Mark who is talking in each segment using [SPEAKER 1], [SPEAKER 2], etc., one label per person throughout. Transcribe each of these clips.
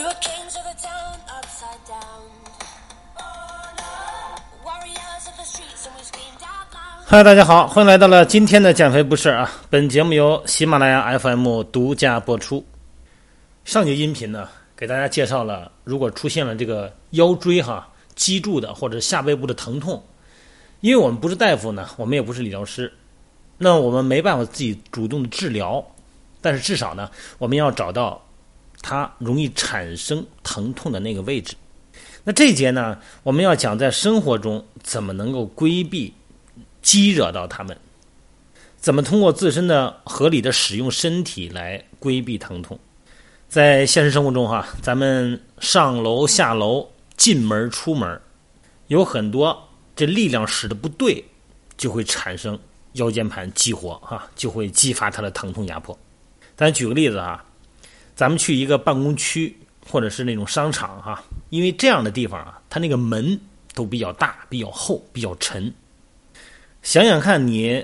[SPEAKER 1] We were kings of the town, upside down. Warriors of the streets, and we screamed out loud.
[SPEAKER 2] 嗨，大家好，欢迎来到了今天的减肥不是啊。本节目由喜马拉雅 FM 独家播出。上节音频呢，给大家介绍了，如果出现了这个腰椎哈、脊柱的或者下背部的疼痛，因为我们不是大夫呢，我们也不是理疗师，那我们没办法自己主动的治疗，但是至少呢，我们要找到它容易产生疼痛的那个位置。那这节呢，我们要讲在生活中怎么能够规避激惹到他们，怎么通过自身的合理的使用身体来规避疼痛。在现实生活中哈，咱们上楼下楼、进门出门，有很多这力量使的不对，就会产生腰间盘激活哈，就会激发它的疼痛压迫。咱举个例子啊，咱们去一个办公区或者是那种商场哈，因为这样的地方啊，它那个门都比较大、比较厚、比较沉。想想看你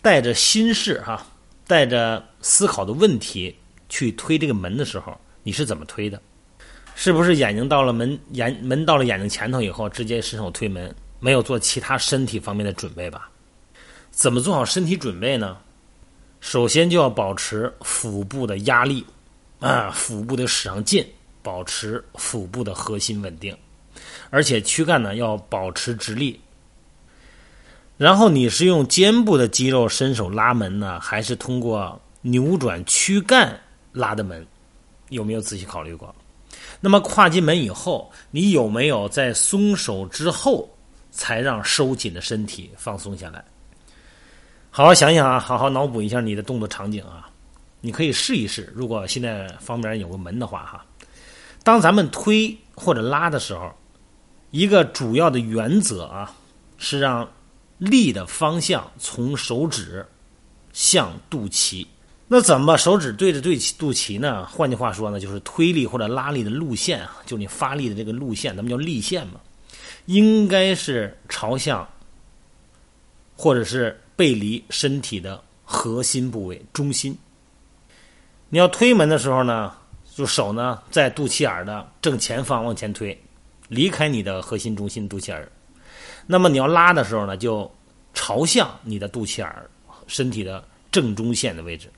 [SPEAKER 2] 带着心事哈，带着思考的问题去推这个门的时候，你是怎么推的？是不是眼睛到了门眼门到了眼睛前头以后，直接伸手推门，没有做其他身体方面的准备吧？怎么做好身体准备呢？首先就要保持腹部的压力啊，腹部得使上劲，保持腹部的核心稳定，而且躯干呢要保持直立。然后你是用肩部的肌肉伸手拉门呢，还是通过扭转躯干拉的门？有没有仔细考虑过？那么跨进门以后，你有没有在松手之后才让收紧的身体放松下来？好好想想啊，好好脑补一下你的动作场景啊。你可以试一试，如果现在方边有个门的话哈，当咱们推或者拉的时候，一个主要的原则啊是让力的方向从手指向肚脐。那怎么手指对着对肚脐呢？换句话说呢，就是推力或者拉力的路线啊，就你发力的这个路线，咱们叫力线嘛，应该是朝向或者是背离身体的核心部位中心。你要推门的时候呢，就手呢在肚脐眼的正前方往前推，离开你的核心中心肚脐眼。那么你要拉的时候呢，就朝向你的肚脐眼身体的正中线的位置。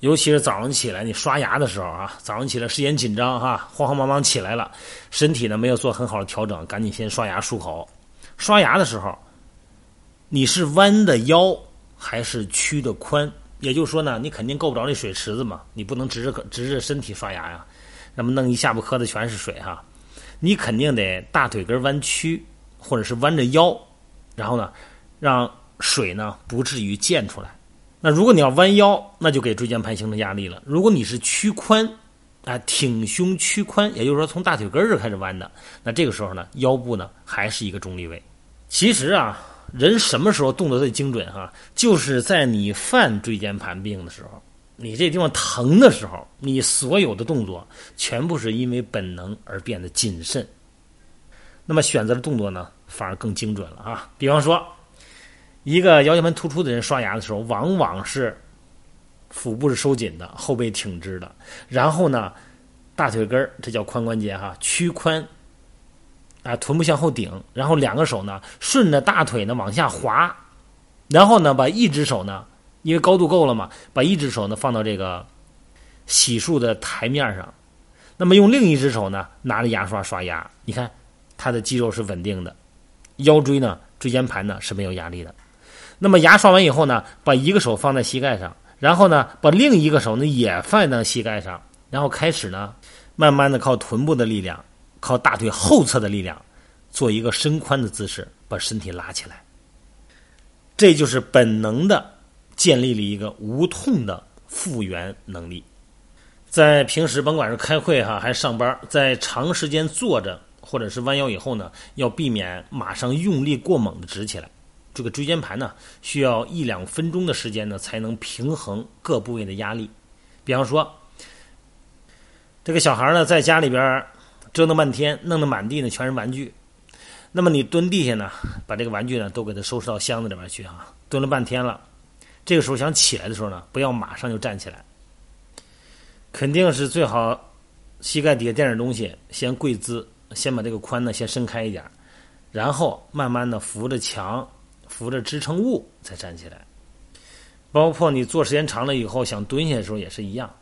[SPEAKER 2] 尤其是早上起来你刷牙的时候啊，早上起来时间紧张哈，慌慌忙忙起来了，身体呢没有做很好的调整，赶紧先刷牙漱口。刷牙的时候，你是弯的腰还是屈的髋？也就是说呢，你肯定够不着那水池子嘛，你不能直着直着身体刷牙呀，那么弄一下巴磕的全是水哈。你肯定得大腿根弯曲，或者是弯着腰，然后呢，让水呢不至于溅出来。那如果你要弯腰，那就给椎间盘形成压力了。如果你是屈髋，啊，挺胸屈髋，也就是说从大腿根儿开始弯的，那这个时候呢，腰部呢还是一个中立位。其实啊，人什么时候动作最精准哈？就是在你犯椎间盘病的时候，你这地方疼的时候，你所有的动作全部是因为本能而变得谨慎。那么选择的动作呢，反而更精准了啊。比方说。一个腰间盘突出的人刷牙的时候，往往是腹部是收紧的，后背挺直的，然后呢，大腿根儿这叫髋关节哈，屈髋，啊，臀部向后顶，然后两个手呢顺着大腿呢往下滑，然后呢把一只手呢，因为高度够了嘛，把一只手呢放到这个洗漱的台面上，那么用另一只手呢拿着牙刷刷牙，你看他的肌肉是稳定的，腰椎呢椎间盘呢是没有压力的。那么牙刷完以后呢，把一个手放在膝盖上，然后呢，把另一个手呢也放在膝盖上，然后开始呢，慢慢的靠臀部的力量，靠大腿后侧的力量，做一个伸髋的姿势，把身体拉起来。这就是本能的建立了一个无痛的复原能力。在平时甭管是开会哈，还是上班，在长时间坐着或者是弯腰以后呢，要避免马上用力过猛的直起来。这个椎间盘呢，需要一两分钟的时间呢，才能平衡各部位的压力。比方说，这个小孩呢，在家里边折腾半天，弄得满地呢全是玩具。那么你蹲地下呢，把这个玩具呢都给它收拾到箱子里边去啊。蹲了半天了，这个时候想起来的时候呢，不要马上就站起来，肯定是最好膝盖底下垫点东西，先跪姿，先把这个髋呢先伸开一点，然后慢慢的扶着墙，扶着支撑物再站起来。包括你坐时间长了以后想蹲下的时候也是一样，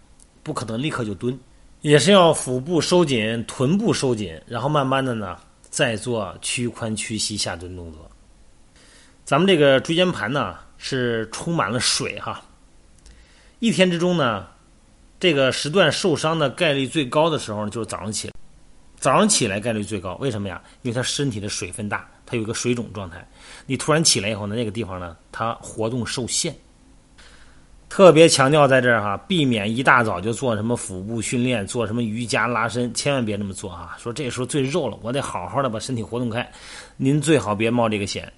[SPEAKER 2] 不可能立刻就蹲，也是要腹部收紧，臀部收紧，然后慢慢的呢再做屈髋屈膝下蹲动作。咱们这个椎间盘呢是充满了水哈，一天之中呢。这个时段受伤的概率最高的时候呢，就是早上起来，早上起来概率最高。为什么呀？因为他身体的水分大，他有一个水肿状态。你突然起来以后呢，那个地方呢，它活动受限。特别强调在这儿哈，避免一大早就做什么腹部训练，做什么瑜伽拉伸，千万别这么做啊。说这时候最肉了，我得好好的把身体活动开。您最好别冒这个险。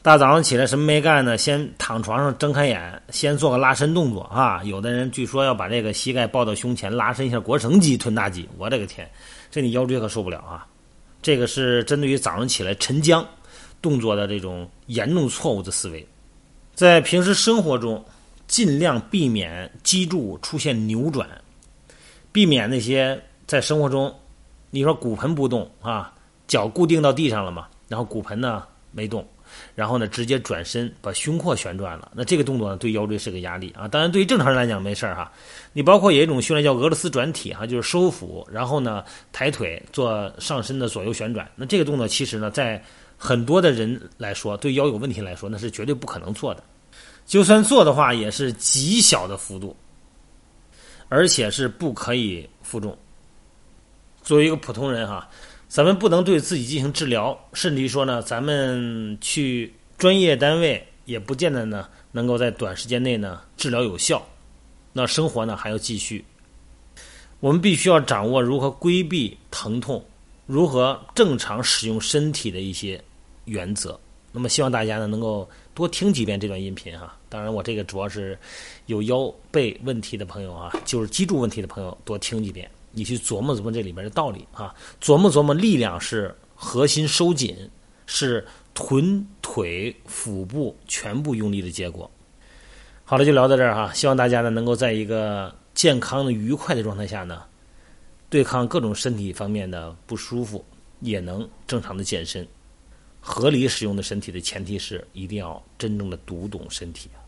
[SPEAKER 2] 大早上起来什么没干呢？先躺床上睁开眼，先做个拉伸动作啊！有的人据说要把这个膝盖抱到胸前，拉伸一下腘绳肌、臀大肌。我的个天，这你腰椎可受不了啊！这个是针对于早上起来晨僵动作的这种严重错误的思维。在平时生活中，尽量避免脊柱出现扭转，避免那些在生活中，你说骨盆不动啊，脚固定到地上了嘛，然后骨盆呢没动。然后呢，直接转身把胸廓旋转了。那这个动作呢，对腰椎是个压力啊。当然，对于正常人来讲没事儿哈。你包括有一种训练叫俄罗斯转体哈，就是收腹，然后呢抬腿做上身的左右旋转。那这个动作其实呢，在很多的人来说，对腰有问题来说，那是绝对不可能做的。就算做的话，也是极小的幅度，而且是不可以负重。作为一个普通人哈。咱们不能对自己进行治疗，甚至于说呢，咱们去专业单位也不见得呢能够在短时间内呢治疗有效。那生活呢还要继续，我们必须要掌握如何规避疼痛，如何正常使用身体的一些原则。那么希望大家呢能够多听几遍这段音频哈。当然，我这个主要是有腰背问题的朋友啊，就是脊柱问题的朋友多听几遍。你去琢磨琢磨这里边的道理啊，琢磨琢磨，力量是核心收紧，是臀腿腹部全部用力的结果。好了，就聊到这儿哈，希望大家呢能够在一个健康的、愉快的状态下呢，对抗各种身体方面的不舒服，也能正常的健身。合理使用的身体的前提是一定要真正的读懂身体啊。